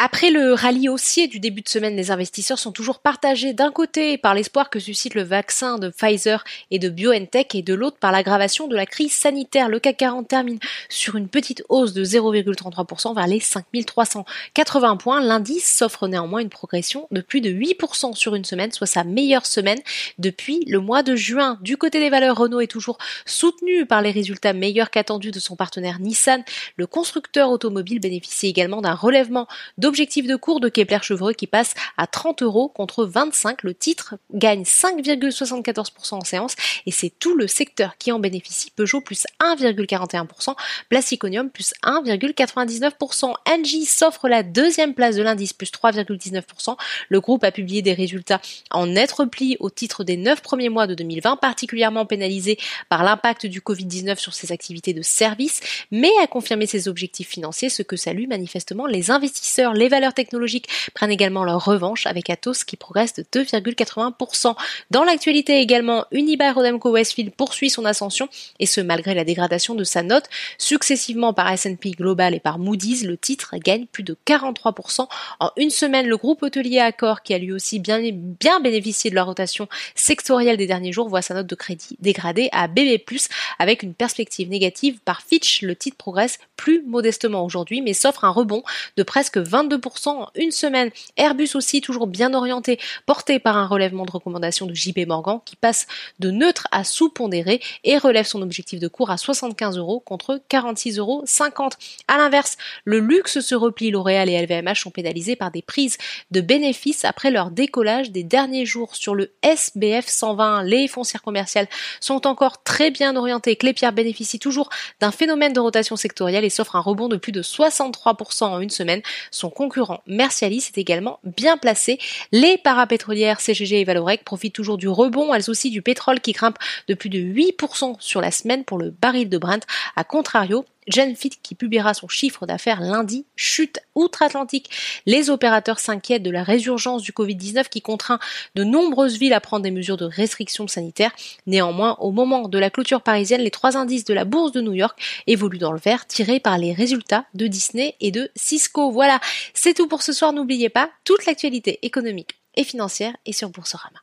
Après le rallye haussier du début de semaine, les investisseurs sont toujours partagés d'un côté par l'espoir que suscite le vaccin de Pfizer et de BioNTech et de l'autre par l'aggravation de la crise sanitaire. Le CAC 40 termine sur une petite hausse de 0,33% vers les 5380 points. L'indice s'offre néanmoins une progression de plus de 8% sur une semaine, soit sa meilleure semaine depuis le mois de juin. Du côté des valeurs, Renault est toujours soutenu par les résultats meilleurs qu'attendus de son partenaire Nissan. Le constructeur automobile bénéficie également d'un relèvement de Objectif de cours de Kepler-Chevreux qui passe à 30 euros contre 25. Le titre gagne 5,74% en séance et c'est tout le secteur qui en bénéficie. Peugeot plus 1,41%, Plasticonium plus 1,99%. Engie s'offre la deuxième place de l'indice plus 3,19%. Le groupe a publié des résultats en net repli au titre des 9 premiers mois de 2020, particulièrement pénalisé par l'impact du Covid-19 sur ses activités de service, mais a confirmé ses objectifs financiers, ce que saluent manifestement les investisseurs les valeurs technologiques prennent également leur revanche avec Atos qui progresse de 2,80%. Dans l'actualité également, Unibail Rodamco Westfield poursuit son ascension et ce malgré la dégradation de sa note successivement par S&P Global et par Moody's. Le titre gagne plus de 43% en une semaine. Le groupe hôtelier Accor qui a lui aussi bien, bénéficié de la rotation sectorielle des derniers jours voit sa note de crédit dégradée à BB+, avec une perspective négative par Fitch. Le titre progresse plus modestement aujourd'hui mais s'offre un rebond de presque 22 22% en une semaine. Airbus aussi toujours bien orienté, porté par un relèvement de recommandation de JP Morgan qui passe de neutre à sous-pondéré et relève son objectif de cours à 75 euros contre 46,50 euros. À l'inverse, le luxe se replie, L'Oréal et LVMH sont pénalisés par des prises de bénéfices après leur décollage des derniers jours sur le SBF 120. Les foncières commerciales sont encore très bien orientées. Clépierre bénéficie toujours d'un phénomène de rotation sectorielle et s'offre un rebond de plus de 63% en une semaine. Son concurrent Mercialis est également bien placé. Les parapétrolières CGG et Valorec profitent toujours du rebond, elles aussi du pétrole qui grimpe de plus de 8% sur la semaine pour le baril de Brent. A contrario, Genfit qui publiera son chiffre d'affaires lundi chute outre-Atlantique. Les opérateurs s'inquiètent de la résurgence du Covid-19 qui contraint de nombreuses villes à prendre des mesures de restriction sanitaire. Néanmoins, au moment de la clôture parisienne, les trois indices de la bourse de New York évoluent dans le vert, tirés par les résultats de Disney et de Cisco. Voilà, c'est tout pour ce soir. N'oubliez pas, toute l'actualité économique et financière est sur Boursorama.